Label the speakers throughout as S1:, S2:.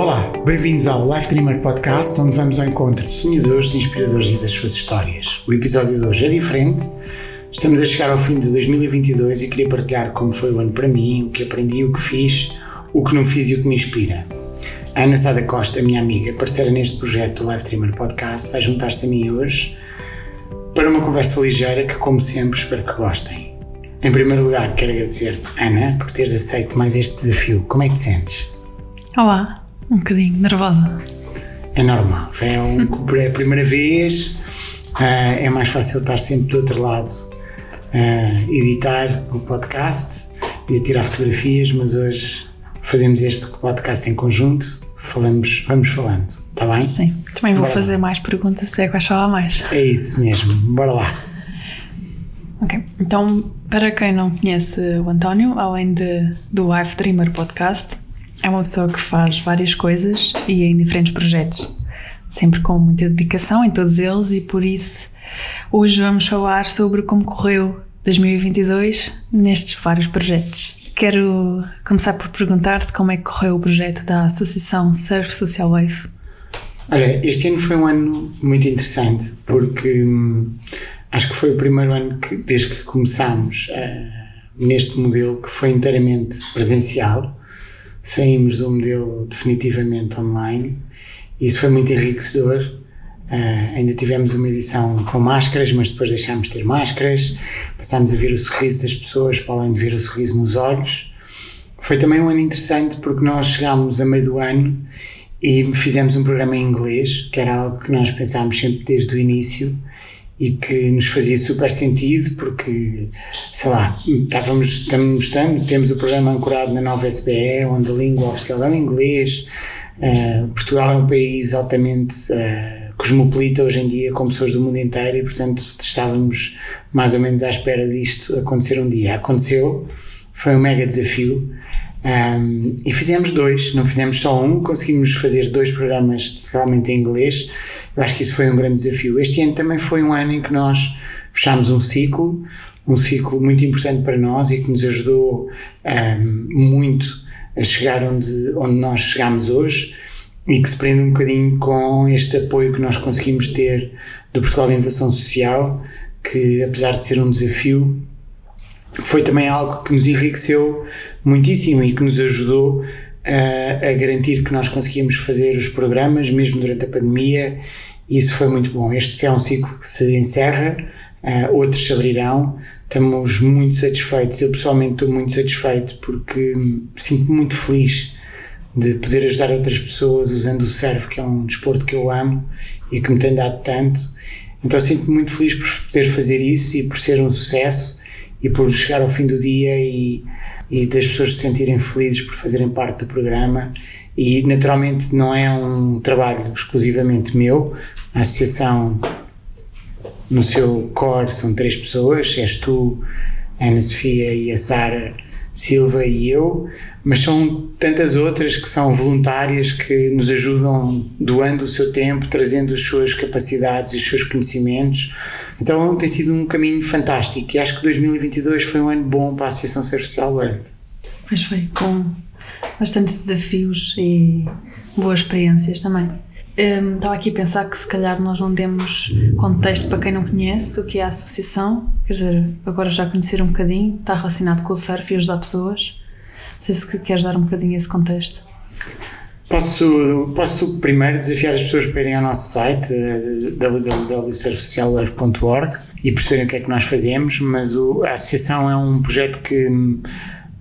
S1: Olá, bem-vindos ao Life Dreamer Podcast, onde vamos ao encontro de sonhadores, inspiradores e das suas histórias. O episódio de hoje é diferente. Estamos a chegar ao fim de 2022 e queria partilhar como foi o ano para mim, o que aprendi, o que fiz, o que não fiz e o que me inspira. A Ana Sada Costa, minha amiga, parceira neste projeto do Life Dreamer Podcast, vai juntar-se a mim hoje para uma conversa ligeira que, como sempre, espero que gostem. Em primeiro lugar, quero agradecer-te, Ana, por teres aceito mais este desafio. Como é que te sentes?
S2: Olá, um bocadinho nervosa.
S1: É normal, é, um, é a primeira vez, uh, é mais fácil estar sempre do outro lado, uh, editar o podcast e a tirar fotografias, mas hoje fazemos este podcast em conjunto, falamos, vamos falando, está bem?
S2: Sim, também vou Bora fazer lá. mais perguntas se é que vais falar mais.
S1: É isso mesmo, bora lá.
S2: Ok, então para quem não conhece o António, além de, do Life Dreamer Podcast, é uma pessoa que faz várias coisas e em diferentes projetos, sempre com muita dedicação em todos eles e por isso hoje vamos falar sobre como correu 2022 nestes vários projetos. Quero começar por perguntar-te como é que correu o projeto da Associação Surf Social Wave.
S1: Olha, este ano foi um ano muito interessante porque hum, acho que foi o primeiro ano que, desde que começámos uh, neste modelo que foi inteiramente presencial saímos do modelo definitivamente online isso foi muito enriquecedor. Uh, ainda tivemos uma edição com máscaras, mas depois deixámos de ter máscaras, passámos a ver o sorriso das pessoas, para além de ver o sorriso nos olhos. Foi também um ano interessante porque nós chegámos a meio do ano e fizemos um programa em inglês, que era algo que nós pensámos sempre desde o início, e que nos fazia super sentido porque, sei lá, estávamos, estamos, estamos, temos o programa ancorado na nova SBE, onde a língua oficial é o inglês. Uh, Portugal é um país altamente uh, cosmopolita hoje em dia, com pessoas do mundo inteiro, e portanto estávamos mais ou menos à espera disto acontecer um dia. Aconteceu, foi um mega desafio. Um, e fizemos dois, não fizemos só um, conseguimos fazer dois programas totalmente em inglês. Eu acho que isso foi um grande desafio. Este ano também foi um ano em que nós fechámos um ciclo, um ciclo muito importante para nós e que nos ajudou um, muito a chegar onde, onde nós chegamos hoje e que se prende um bocadinho com este apoio que nós conseguimos ter do Portugal de Inovação Social, que apesar de ser um desafio, foi também algo que nos enriqueceu muitíssimo e que nos ajudou a, a garantir que nós conseguíamos fazer os programas mesmo durante a pandemia e isso foi muito bom. Este é um ciclo que se encerra, uh, outros se abrirão. Estamos muito satisfeitos. Eu pessoalmente estou muito satisfeito porque sinto-me muito feliz de poder ajudar outras pessoas usando o surf, que é um desporto que eu amo e que me tem dado tanto. Então sinto-me muito feliz por poder fazer isso e por ser um sucesso e por chegar ao fim do dia e, e das pessoas se sentirem felizes por fazerem parte do programa. E naturalmente não é um trabalho exclusivamente meu, a associação no seu core são três pessoas: és tu, a Ana Sofia e a Sara Silva e eu, mas são tantas outras que são voluntárias que nos ajudam doando o seu tempo, trazendo as suas capacidades e os seus conhecimentos. Então tem sido um caminho fantástico e acho que 2022 foi um ano bom para a Associação Social Web.
S2: Pois foi, com bastantes desafios e boas experiências também. Um, estava aqui a pensar que se calhar nós não temos contexto para quem não conhece o que é a associação, quer dizer, agora já conhecer um bocadinho, está relacionado com o surf e ajudar pessoas. Não sei se queres dar um bocadinho esse contexto.
S1: Posso, posso primeiro desafiar as pessoas para irem ao nosso site www.surfsocialweb.org e perceberem o que é que nós fazemos, mas o, a associação é um projeto que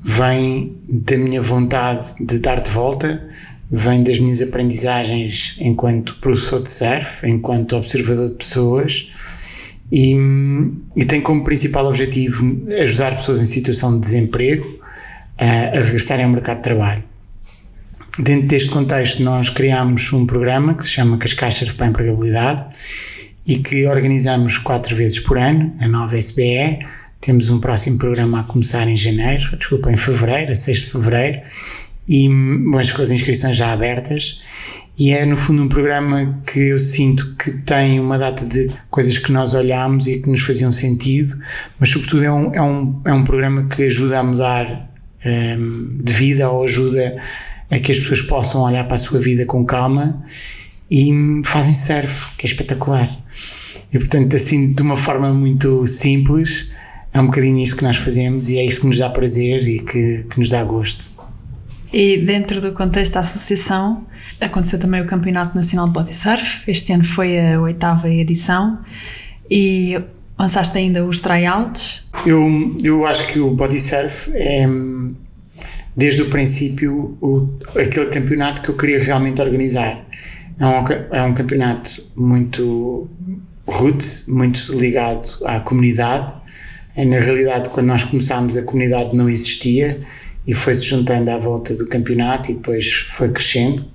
S1: vem da minha vontade de dar de volta vem das minhas aprendizagens enquanto professor de surf, enquanto observador de pessoas e, e tem como principal objetivo ajudar pessoas em situação de desemprego a, a regressarem ao mercado de trabalho. Dentro deste contexto, nós criamos um programa que se chama Cascais Surf para a Empregabilidade e que organizamos quatro vezes por ano, a nova SBE. Temos um próximo programa a começar em janeiro, desculpa, em fevereiro, a 6 de fevereiro, e, mas com as inscrições já abertas. E é, no fundo, um programa que eu sinto que tem uma data de coisas que nós olhamos e que nos faziam sentido, mas, sobretudo, é um, é um, é um programa que ajuda a mudar um, de vida ou ajuda a que as pessoas possam olhar para a sua vida com calma e fazem surf, que é espetacular. E portanto, assim, de uma forma muito simples, é um bocadinho isso que nós fazemos e é isso que nos dá prazer e que, que nos dá gosto.
S2: E dentro do contexto da associação, aconteceu também o Campeonato Nacional de Body Surf. Este ano foi a oitava edição e lançaste ainda os tryouts.
S1: Eu, eu acho que o Body Surf é, desde o princípio, o, aquele campeonato que eu queria realmente organizar. É um, é um campeonato muito roots, muito ligado à comunidade. É, na realidade, quando nós começámos, a comunidade não existia e foi-se juntando à volta do campeonato e depois foi crescendo,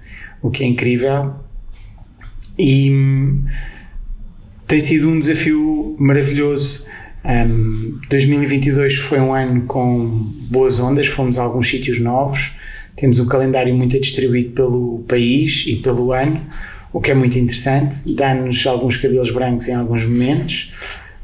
S1: o que é incrível. E hum, tem sido um desafio maravilhoso. Um, 2022 foi um ano com boas ondas, fomos a alguns sítios novos, temos um calendário muito distribuído pelo país e pelo ano, o que é muito interessante, dá-nos alguns cabelos brancos em alguns momentos,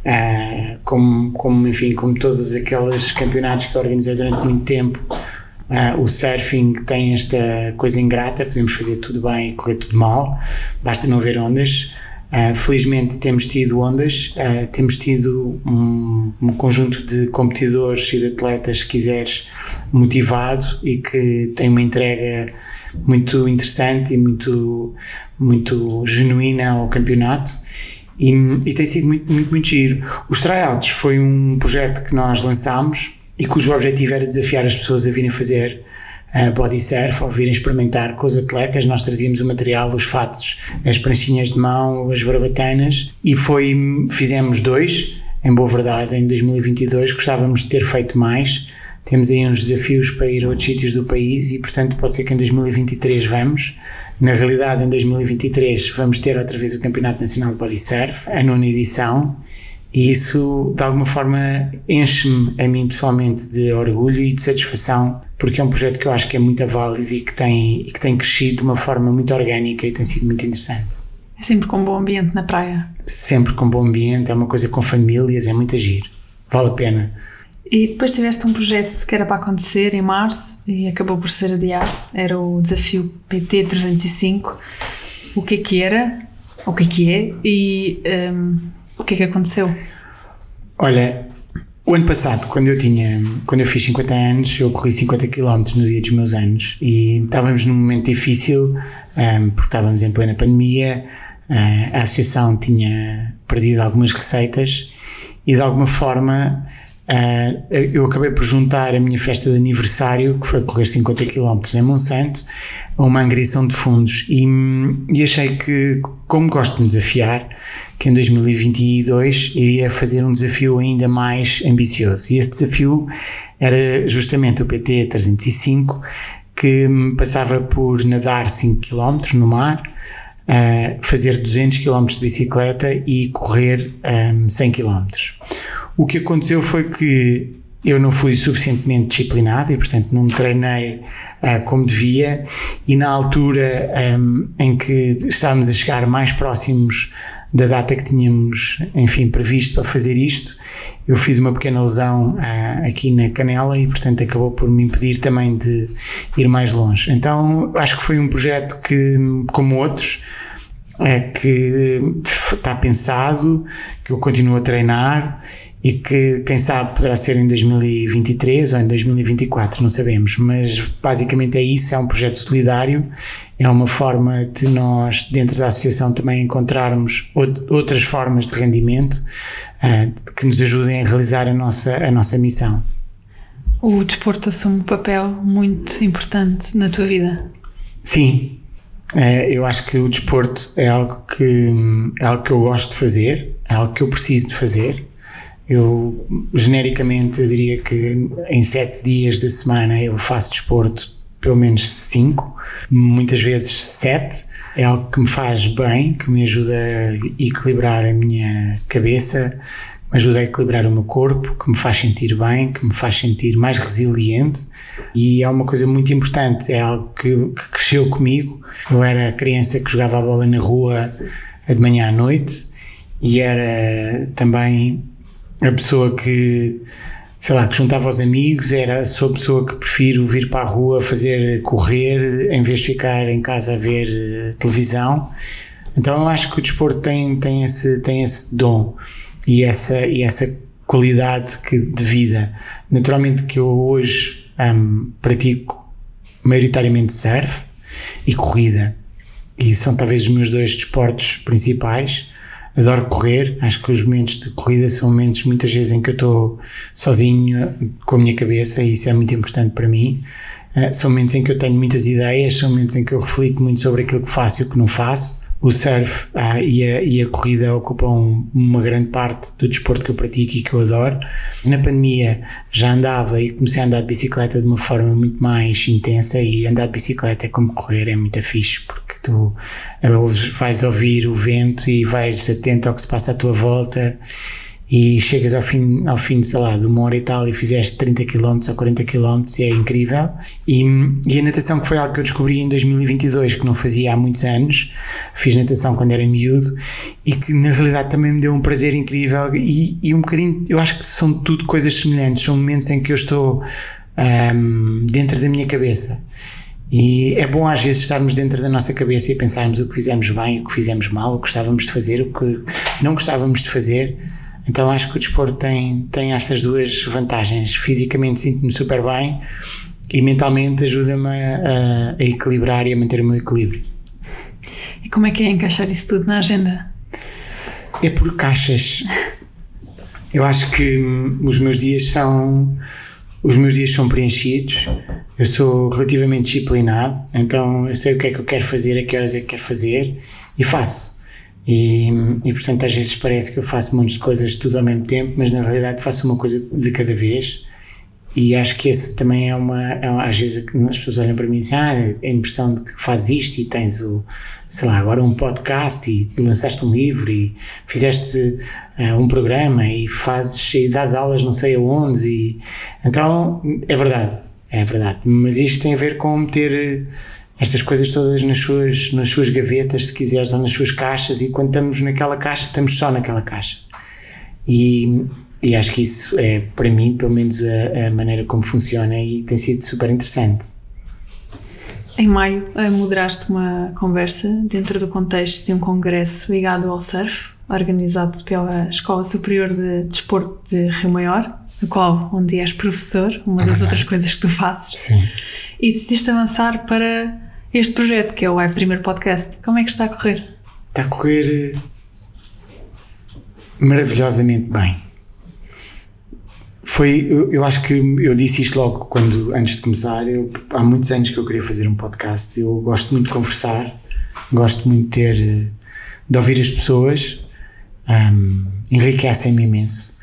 S1: uh, como, como, enfim, como todos aqueles campeonatos que organizei durante muito tempo, uh, o surfing tem esta coisa ingrata, podemos fazer tudo bem e correr tudo mal, basta não haver ondas. Uh, felizmente temos tido ondas, temos tido um, um, conjunto de competidores e de atletas, se quiseres, motivado e que tem uma entrega muito interessante e muito, muito genuína ao campeonato. E, e tem sido muito, muito, muito giro. Os tryouts foi um projeto que nós lançámos e cujo objetivo era desafiar as pessoas a virem fazer uh, body surf ou virem experimentar com os atletas. Nós trazíamos o material, os fatos, as pranchinhas de mão, as barbatanas e foi, fizemos dois, em boa verdade, em 2022. Gostávamos de ter feito mais. Temos aí uns desafios para ir a outros sítios do país e, portanto, pode ser que em 2023 vamos. Na realidade, em 2023 vamos ter outra vez o Campeonato Nacional de Body Surf, a nona edição, e isso, de alguma forma, enche-me a mim pessoalmente de orgulho e de satisfação, porque é um projeto que eu acho que é muito válido e que tem, e que tem crescido de uma forma muito orgânica e tem sido muito interessante.
S2: É sempre com bom ambiente na praia?
S1: Sempre com bom ambiente, é uma coisa com famílias, é muito agir, vale a pena.
S2: E depois tiveste um projeto que era para acontecer em março e acabou por ser adiado, era o desafio PT 305. O que é que era? O que é que é? E um, o que é que aconteceu?
S1: Olha, o ano passado, quando eu tinha, quando eu fiz 50 anos, eu corri 50 km no dia dos meus anos e estávamos num momento difícil, um, porque estávamos em plena pandemia, uh, a associação tinha perdido algumas receitas e de alguma forma Uh, eu acabei por juntar a minha festa de aniversário, que foi correr 50 km em Monsanto, a uma angriação de fundos e, e, achei que, como gosto de me desafiar, que em 2022 iria fazer um desafio ainda mais ambicioso. E esse desafio era justamente o PT 305, que passava por nadar 5 km no mar, uh, fazer 200 km de bicicleta e correr um, 100 km. O que aconteceu foi que eu não fui suficientemente disciplinado e, portanto, não me treinei uh, como devia. E na altura um, em que estávamos a chegar mais próximos da data que tínhamos, enfim, previsto para fazer isto, eu fiz uma pequena lesão uh, aqui na canela e, portanto, acabou por me impedir também de ir mais longe. Então, acho que foi um projeto que, como outros, que está pensado, que eu continuo a treinar e que quem sabe poderá ser em 2023 ou em 2024, não sabemos, mas basicamente é isso, é um projeto solidário, é uma forma de nós dentro da associação também encontrarmos outras formas de rendimento uh, que nos ajudem a realizar a nossa, a nossa missão.
S2: O desporto assume um papel muito importante na tua vida.
S1: Sim, é, eu acho que o desporto é algo que é algo que eu gosto de fazer, é algo que eu preciso de fazer eu, genericamente, eu diria que em sete dias da semana eu faço desporto pelo menos cinco, muitas vezes sete. É algo que me faz bem, que me ajuda a equilibrar a minha cabeça, me ajuda a equilibrar o meu corpo, que me faz sentir bem, que me faz sentir mais resiliente e é uma coisa muito importante, é algo que, que cresceu comigo. Eu era criança que jogava a bola na rua de manhã à noite e era também a pessoa que sei lá, que juntava os amigos, era sou a pessoa que prefiro vir para a rua fazer correr em vez de ficar em casa a ver uh, televisão. Então eu acho que o desporto tem, tem, esse, tem esse dom e essa, e essa qualidade que, de vida. Naturalmente que eu hoje um, pratico maioritariamente surf e corrida e são talvez os meus dois desportos principais adoro correr, acho que os momentos de corrida são momentos muitas vezes em que eu estou sozinho com a minha cabeça e isso é muito importante para mim. Uh, são momentos em que eu tenho muitas ideias, são momentos em que eu reflito muito sobre aquilo que faço e o que não faço o surf ah, e, a, e, a, corrida ocupam uma grande parte do desporto que eu pratico e que eu adoro. Na pandemia já andava e comecei a andar de bicicleta de uma forma muito mais intensa e andar de bicicleta é como correr, é muito fixe porque tu eh, vais ouvir o vento e vais atento ao que se passa à tua volta e chegas ao fim, ao fim, sei lá, de uma hora e tal e fizeste 30 km ou 40 km e é incrível. E, e a natação que foi algo que eu descobri em 2022, que não fazia há muitos anos, fiz natação quando era miúdo e que na realidade também me deu um prazer incrível e, e um bocadinho, eu acho que são tudo coisas semelhantes, são momentos em que eu estou um, dentro da minha cabeça. E é bom às vezes estarmos dentro da nossa cabeça e pensarmos o que fizemos bem, o que fizemos mal, o que gostávamos de fazer, o que não gostávamos de fazer então acho que o desporto tem, tem estas duas vantagens. Fisicamente sinto-me super bem e mentalmente ajuda-me a, a, equilibrar e a manter o meu equilíbrio.
S2: E como é que é encaixar isso tudo na agenda?
S1: É por caixas. Eu acho que os meus dias são os meus dias são preenchidos. Eu sou relativamente disciplinado, então eu sei o que é que eu quero fazer, a que horas é que quero fazer e faço. E, e portanto, às vezes parece que eu faço muitas coisas tudo ao mesmo tempo, mas na realidade faço uma coisa de cada vez. E acho que esse também é uma. É uma às vezes as pessoas olham para mim e dizem: Ah, a impressão de que fazes isto e tens o, sei lá, agora um podcast e lançaste um livro e fizeste uh, um programa e fazes e dás aulas não sei aonde. E, então, é verdade, é verdade. Mas isto tem a ver com meter estas coisas todas nas suas, nas suas gavetas, se quiseres, ou nas suas caixas, e quando estamos naquela caixa, estamos só naquela caixa. E, e acho que isso é, para mim, pelo menos, a, a maneira como funciona e tem sido super interessante.
S2: Em maio, eh, moderaste uma conversa dentro do contexto de um congresso ligado ao surf, organizado pela Escola Superior de Desporto de Rio Maior, no qual, onde és professor, uma das outras coisas que tu fazes.
S1: Sim.
S2: E decidiste avançar para este projeto, que é o Live Dreamer Podcast. Como é que está a correr?
S1: Está a correr eh, maravilhosamente bem. Foi, eu, eu, acho que eu disse isto logo quando, antes de começar. Eu, há muitos anos que eu queria fazer um podcast. Eu gosto muito de conversar, gosto muito de ter, eh, de ouvir as pessoas, um, enriquecem-me imenso.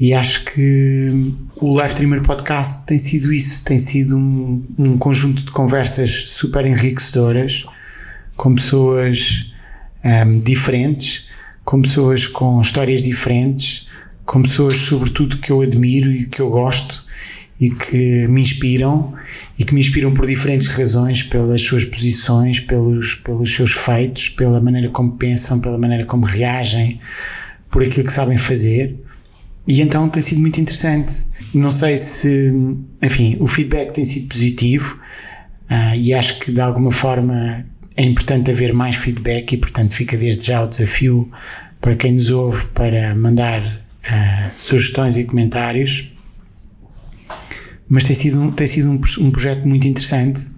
S1: E acho que o Live Streamer Podcast tem sido isso, tem sido um, um conjunto de conversas super enriquecedoras com pessoas um, diferentes, com pessoas com histórias diferentes, com pessoas, sobretudo, que eu admiro e que eu gosto e que me inspiram e que me inspiram por diferentes razões, pelas suas posições, pelos, pelos seus feitos, pela maneira como pensam, pela maneira como reagem, por aquilo que sabem fazer. E então tem sido muito interessante. Não sei se, enfim, o feedback tem sido positivo uh, e acho que de alguma forma é importante haver mais feedback e, portanto, fica desde já o desafio para quem nos ouve para mandar uh, sugestões e comentários. Mas tem sido um, tem sido um, um projeto muito interessante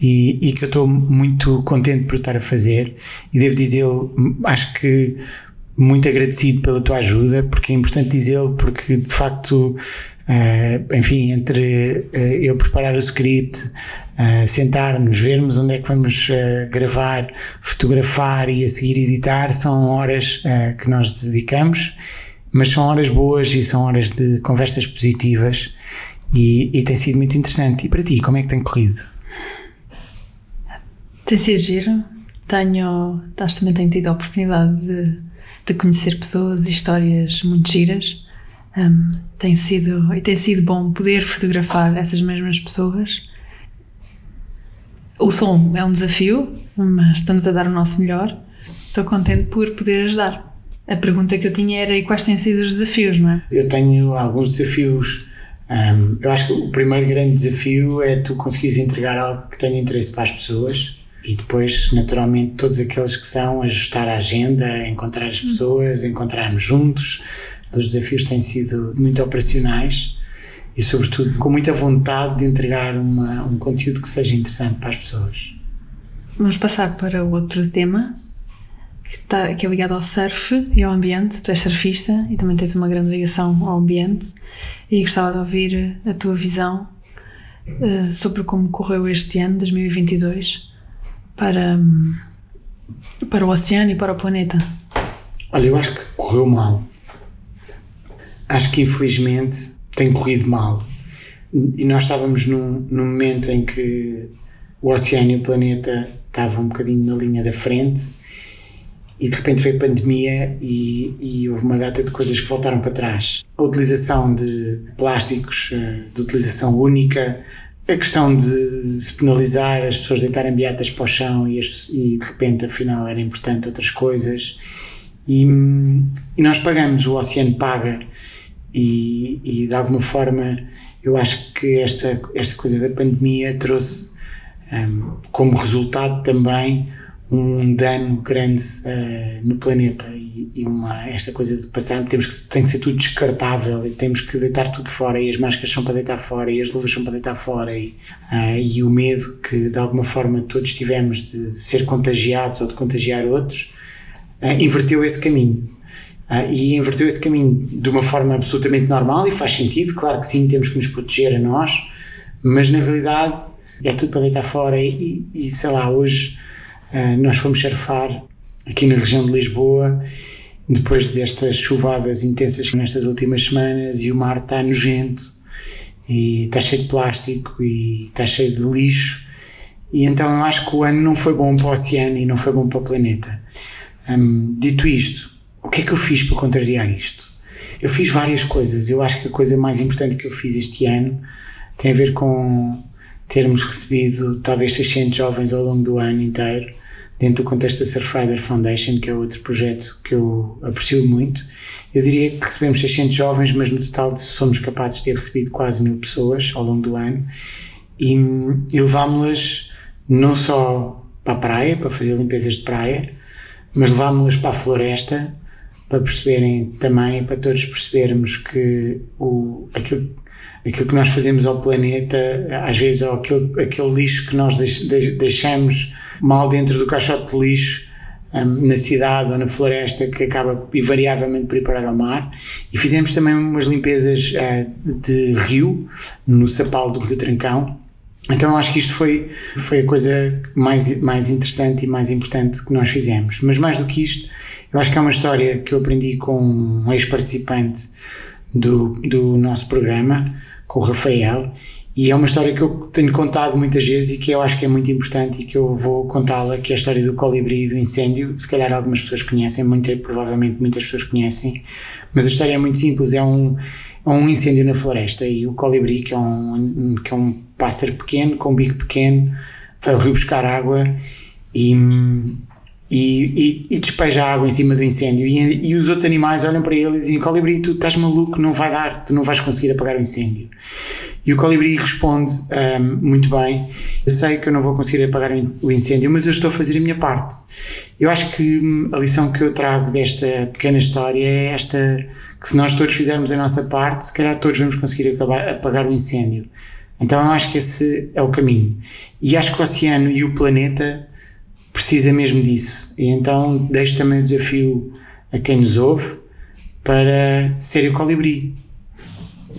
S1: e, e, que eu estou muito contente por estar a fazer. E devo dizer, acho que muito agradecido pela tua ajuda, porque é importante dizê-lo, porque de facto, uh, enfim, entre uh, eu preparar o script, uh, sentar-nos, vermos onde é que vamos gravar, fotografar e a seguir editar, são horas que nós dedicamos, mas são horas boas e são horas de conversas positivas e, e tem sido muito interessante. E para ti, como é que tem corrido?
S2: Tem sido giro. Tenho, também tenho tido a oportunidade de de conhecer pessoas e histórias muito giras. Um, tem sido e tem sido bom poder fotografar essas mesmas pessoas. O som é um desafio, mas estamos a dar o nosso melhor. Estou contente por poder ajudar. a pergunta que eu tinha era: e quais têm sido os desafios, não é?
S1: Eu tenho alguns desafios. Um, eu acho que o primeiro grande desafio é tu conseguires entregar algo que tenha interesse para as pessoas e depois, naturalmente, todos aqueles que são ajustar a agenda, encontrar as pessoas, encontrarmos juntos. Os desafios têm sido muito operacionais e, sobretudo, com muita vontade de entregar uma, um conteúdo que seja interessante para as pessoas.
S2: Vamos passar para outro tema que, está, que é ligado ao surf e ao ambiente. Tu és surfista e também tens uma grande ligação ao ambiente e gostava de ouvir a tua visão uh, sobre como correu este ano, 2022 para, para o oceano e para o planeta?
S1: Olha, eu acho que correu mal. Acho que infelizmente tem corrido mal. E nós estávamos num, num momento em que o oceano e o planeta estavam um bocadinho na linha da frente e de repente veio a pandemia e, e, houve uma data de coisas que voltaram para trás. A utilização de plásticos eh, de utilização única, a questão de se penalizar as pessoas deitarem beatas para o chão e, as, e de repente afinal era importante outras coisas. E, e nós pagamos, o oceano paga. E, e, de alguma forma eu acho que esta, esta coisa da pandemia trouxe um, como resultado também um dano grande uh, no planeta e, e, uma, esta coisa de passar, temos que, tem que ser tudo descartável e temos que deitar tudo fora e as máscaras são para deitar fora e as luvas são para deitar fora e, uh, e o medo que de alguma forma todos tivemos de ser contagiados ou de contagiar outros uh, inverteu esse caminho. e inverteu esse caminho de uma forma absolutamente normal e faz sentido, claro que sim, temos que nos proteger a nós, mas na realidade é tudo para deitar fora e, e sei lá, hoje Uh, nós fomos surfar aqui na região de Lisboa, depois destas chuvadas intensas nestas últimas semanas, e o mar está nojento, e está cheio de plástico, e está cheio de lixo. E então eu acho que o ano não foi bom para o oceano e não foi bom para o planeta. Um, dito isto, o que é que eu fiz para contrariar isto? Eu fiz várias coisas. Eu acho que a coisa mais importante que eu fiz este ano tem a ver com termos recebido talvez 600 jovens ao longo do ano inteiro dentro do contexto da Surfrider Foundation, que é outro projeto que eu aprecio muito. Eu diria que recebemos 600 jovens, mas no total somos capazes de ter recebido quase mil pessoas ao longo do ano e, e levámos-las não só para a praia, para fazer limpezas de praia, mas levámos-las para a floresta para perceberem também, para todos percebermos que o, aquilo aquilo que nós fazemos ao planeta, às vezes, ou aquele, aquele lixo que nós deixamos mal dentro do caixote de lixo um, na cidade ou na floresta, que acaba invariavelmente por ir parar ao mar. E fizemos também umas limpezas uh, de rio, no sapal do Rio Trancão. Então acho que isto foi, foi a coisa mais, mais interessante e mais importante que nós fizemos. Mas mais do que isto, eu acho que é uma história que eu aprendi com um ex-participante do, do nosso programa, com o Rafael, e é uma história que eu tenho contado muitas vezes e que eu acho que é muito importante e que eu vou contá-la, que é a história do colibri e do incêndio. Se calhar algumas pessoas conhecem, muito, provavelmente muitas pessoas conhecem, mas a história é muito simples, é um, é um incêndio na floresta e o colibri, que é um, que é um pássaro pequeno, com um bico pequeno, vai ao rio buscar água e e, e, e, despeja água em cima do incêndio. E, e, os outros animais olham para ele e dizem: Colibri, tu estás maluco, não vai dar, tu não vais conseguir apagar o incêndio. E o colibri responde um, muito bem: Eu sei que eu não vou conseguir apagar o incêndio, mas eu estou a fazer a minha parte. Eu acho que hum, a lição que eu trago desta pequena história é esta: que se nós todos fizermos a nossa parte, se calhar todos vamos conseguir acabar, apagar o incêndio. Então eu acho que esse é o caminho. E acho que o oceano e o planeta precisa mesmo disso. E então deixo também o desafio a quem nos ouve para ser o colibri.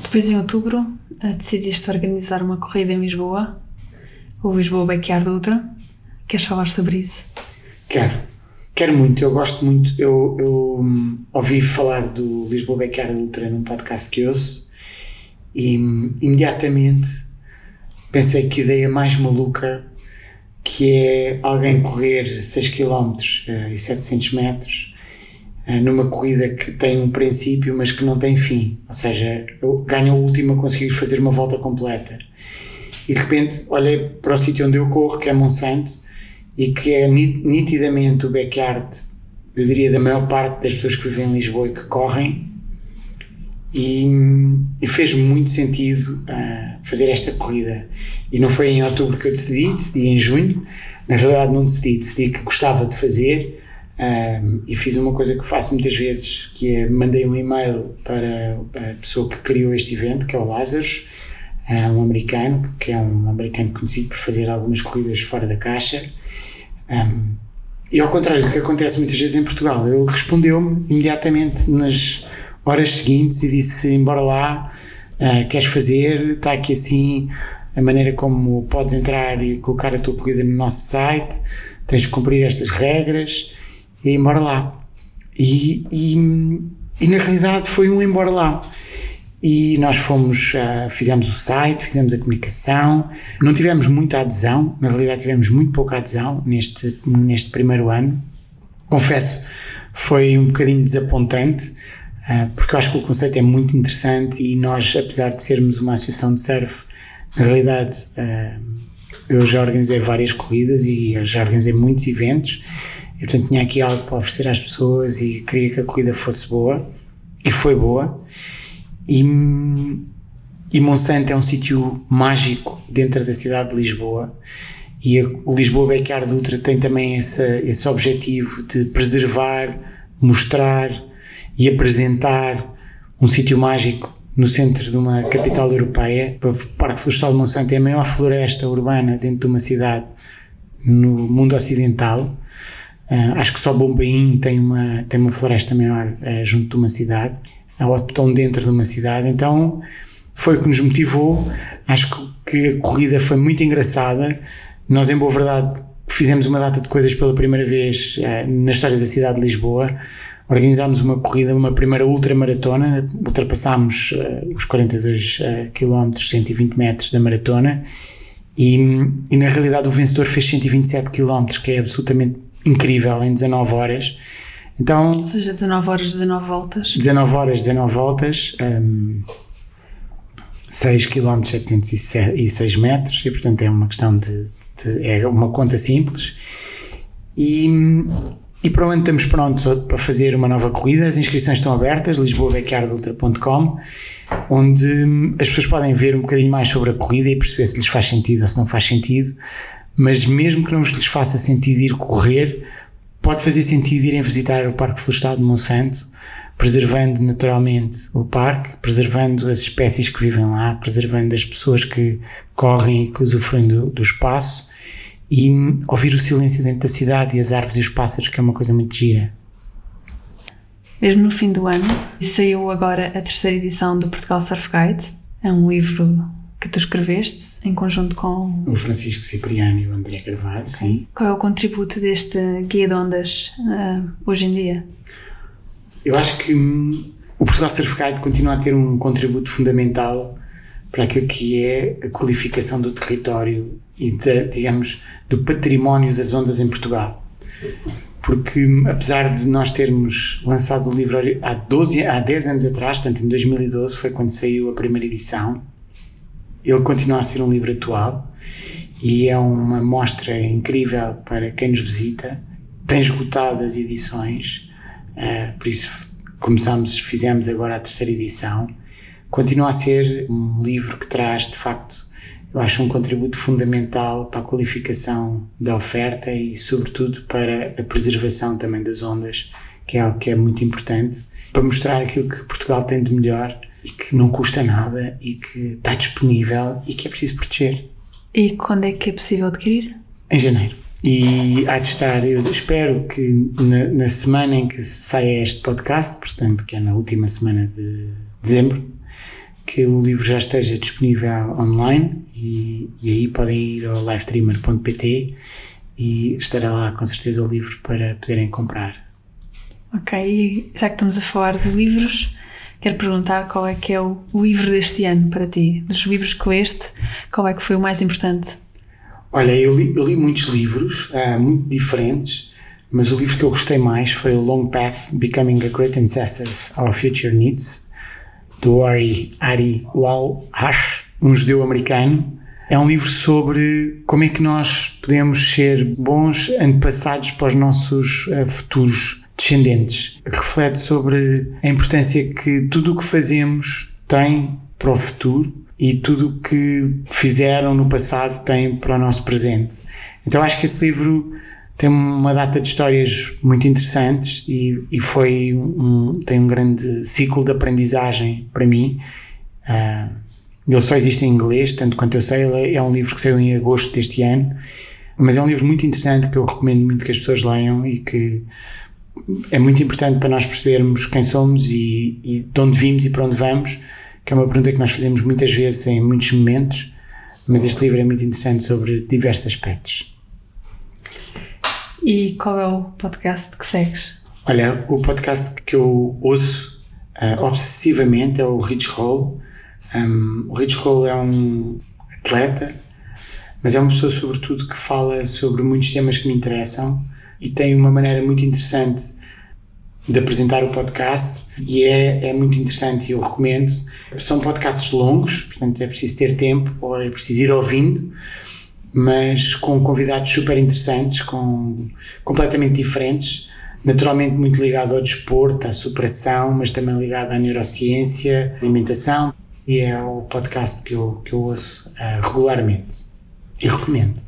S2: Depois, em outubro, eh, decidiste organizar uma corrida em Lisboa, o Lisboa Backyard Ultra. Queres falar sobre isso?
S1: Quero. Quero muito, eu gosto muito. Eu, eu um, ouvi falar do Lisboa Backyard Ultra num podcast que ouço e um, imediatamente pensei que ideia mais maluca que é alguém correr 6 km uh, e 700 metros uh, numa corrida que tem um princípio, mas que não tem fim. Ou seja, eu ganho o último a conseguir fazer uma volta completa. E de repente olhei para o sítio onde eu corro, que é Monsanto, e que é nitidamente o backyard eu diria, da maior parte das pessoas que vivem em Lisboa e que correm. E, e fez muito sentido uh, fazer esta corrida. E não foi em outubro que eu decidi, decidi em junho. Na realidade, não decidi, decidi que gostava de fazer. Um, e fiz uma coisa que faço muitas vezes, que é mandei um e-mail para a pessoa que criou este evento, que é o Lázaro, um americano, que é um americano conhecido por fazer algumas corridas fora da caixa. Um, e ao contrário do que acontece muitas vezes em Portugal, ele respondeu-me imediatamente nas horas seguintes e disse: Embora lá, uh, queres fazer? Está aqui assim a maneira como podes entrar e colocar a tua corrida no nosso site, tens de cumprir estas regras e embora lá. E, e, e na realidade foi um embora lá e nós fomos, uh, fizemos o site, fizemos a comunicação, não tivemos muita adesão, na realidade tivemos muito pouca adesão neste, neste primeiro ano. Confesso, foi um bocadinho desapontante, porque eu acho que o conceito é muito interessante e nós, apesar de sermos uma associação de surf, na realidade uh, eu já organizei várias corridas e já organizei muitos eventos e portanto tinha aqui algo para oferecer às pessoas e queria que a corrida fosse boa e foi boa e, e Monsanto é um sítio mágico dentro da cidade de Lisboa. E a, o Lisboa Backyard Ultra tem também esse, esse objetivo de preservar, mostrar e apresentar um sítio mágico no centro de uma capital europeia. O Parque Florestal de Monsanto é a maior floresta urbana dentro de uma cidade no mundo ocidental. Uh, acho que só Bombaim tem uma, tem uma floresta maior uh, junto de uma cidade ou tão dentro de uma cidade. Então foi o que nos motivou. Acho que a corrida foi muito engraçada. Nós, em boa verdade, fizemos uma data de coisas pela primeira vez eh, na história da cidade de Lisboa. Organizámos uma corrida, uma primeira ultramaratona, ultrapassámos uh, os 42 uh, km, 120 metros da maratona e, e, na realidade o vencedor fez 127 km, que é absolutamente incrível, em 19 horas. Então,
S2: Ou seja, 19 horas, 19 voltas.
S1: 19 horas, 19 voltas, um, 6 km 706 metros, e portanto é uma questão de, de é uma conta simples. E, e para onde estamos prontos para fazer uma nova corrida, as inscrições estão abertas, lisboabackyardultra.com, onde as pessoas podem ver um bocadinho mais sobre a corrida e perceber se lhes faz sentido ou se não faz sentido, mas mesmo que não lhes faça sentido ir correr, pode fazer sentido irem visitar o Parque Florestal de Monsanto, preservando naturalmente o parque, preservando as espécies que vivem lá, preservando as pessoas que correm e que usufruem do, do espaço e ouvir o silêncio dentro da cidade e as árvores e os pássaros, que é uma coisa muito gira.
S2: Mesmo no fim do ano, saiu agora a terceira edição do Portugal Surf Guide. É um livro que tu escreveste em conjunto com
S1: o Francisco Cipriano e o André Carvalho, okay. sim.
S2: Qual é o contributo deste guia de ondas uh, hoje em dia?
S1: Eu acho que hum, o Portugal Certificado continua a ter um contributo fundamental para aquilo que é a qualificação do território e, de, digamos, do património das ondas em Portugal. Porque, hum, apesar de nós termos lançado o livro há, 12, há 10 anos atrás, portanto, em 2012 foi quando saiu a primeira edição, ele continua a ser um livro atual e é uma mostra incrível para quem nos visita. Tem esgotado as edições, uh, por isso começamos, fizemos agora a terceira edição. Continua a ser um livro que traz, de facto, eu acho um contributo fundamental para a qualificação da oferta e, sobretudo, para a preservação também das ondas, que é algo que é muito importante, para mostrar aquilo que Portugal tem de melhor e que não custa nada e que está disponível e que é preciso proteger.
S2: E quando é que é possível adquirir?
S1: Em janeiro. E há de estar, eu espero que na, na, semana em que saia este podcast, portanto, que é na última semana de dezembro, que o livro já esteja disponível online e, e aí podem ir ao livetreamer.pt e estará lá com certeza o livro para poderem comprar.
S2: Ok, e já que estamos a falar de livros, quero perguntar qual é que é o livro deste ano para ti. Dos livros que este, qual é que foi o mais importante?
S1: Olha, eu li, eu li muitos livros, uh, muito diferentes, mas o livro que eu gostei mais foi o Long Path Becoming a Great Ancestors Our Future Needs, do Ari, Ari Walhash, um judeu americano. É um livro sobre como é que nós podemos ser bons antepassados para os nossos uh, futuros descendentes, reflete sobre a importância que tudo o que fazemos tem para o futuro e tudo o que fizeram no passado tem para o nosso presente. Então acho que esse livro tem uma data de histórias muito interessantes e, e foi um, tem um grande ciclo de aprendizagem para mim. Uh, ele só existe em inglês, tanto quanto eu sei, ele é um livro que saiu em agosto deste ano, mas é um livro muito interessante que eu recomendo muito que as pessoas leiam e que é muito importante para nós percebermos quem somos e, e de onde vimos e para onde vamos, que é uma pergunta que nós fazemos muitas vezes em muitos momentos, mas este livro é muito interessante sobre diversos aspectos.
S2: E qual é o podcast que segues?
S1: Olha, o podcast que eu ouço uh, obsessivamente é o Rich Roll. Um, o Rich Roll é um atleta, mas é uma pessoa, sobretudo, que fala sobre muitos temas que me interessam e tem uma maneira muito interessante de apresentar o podcast e é, é muito interessante e eu recomendo. São podcasts longos, portanto é preciso ter tempo ou é preciso ir ouvindo mas com convidados super interessantes, com, completamente diferentes, naturalmente muito ligado ao desporto, à superação, mas também ligado à neurociência, alimentação, e é o podcast que eu, que eu ouço uh, regularmente e recomendo.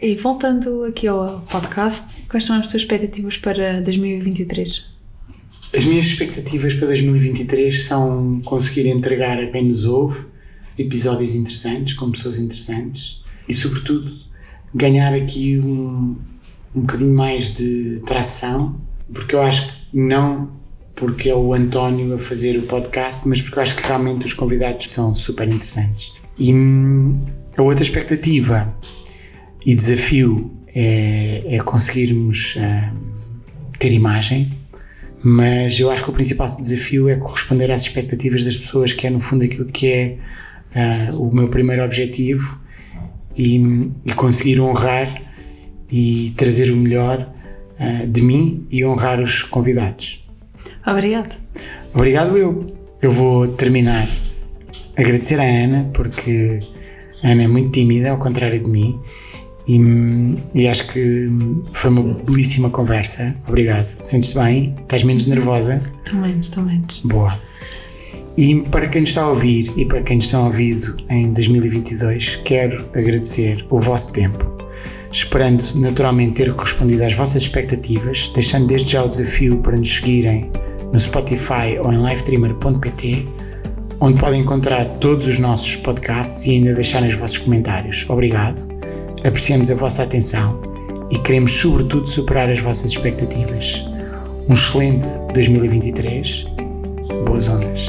S2: E voltando aqui ao podcast, quais são as suas expectativas para 2023?
S1: As minhas expectativas para 2023 são conseguir entregar a quem nos ouve episódios interessantes, com pessoas interessantes, e, sobretudo, ganhar aqui um, um bocadinho mais de tração, porque eu acho que não porque é o António a fazer o podcast, mas porque eu acho que realmente os convidados são super interessantes. E hum, a outra expectativa e desafio é, é conseguirmos uh, ter imagem, mas eu acho que o principal desafio é corresponder às expectativas das pessoas, que é no fundo aquilo que é uh, o meu primeiro objetivo e, e conseguir honrar e trazer o melhor uh, de mim e honrar os convidados.
S2: Obrigado.
S1: Obrigado eu. Eu vou terminar agradecer à Ana porque a Ana é muito tímida, ao contrário de mim, e, e acho que foi uma belíssima conversa. Obrigado. Sentes-te bem? Estás menos nervosa?
S2: Estou menos, estou menos.
S1: Boa. E para quem nos está a ouvir e para quem nos está a ouvido em 2022, quero agradecer o vosso tempo, esperando naturalmente ter correspondido às vossas expectativas, deixando desde já o desafio para nos seguirem no Spotify ou em livetreamer.pt, onde podem encontrar todos os nossos podcasts e ainda deixarem os vossos comentários. Obrigado, apreciamos a vossa atenção e queremos, sobretudo, superar as vossas expectativas. Um excelente 2023. Boas ondas.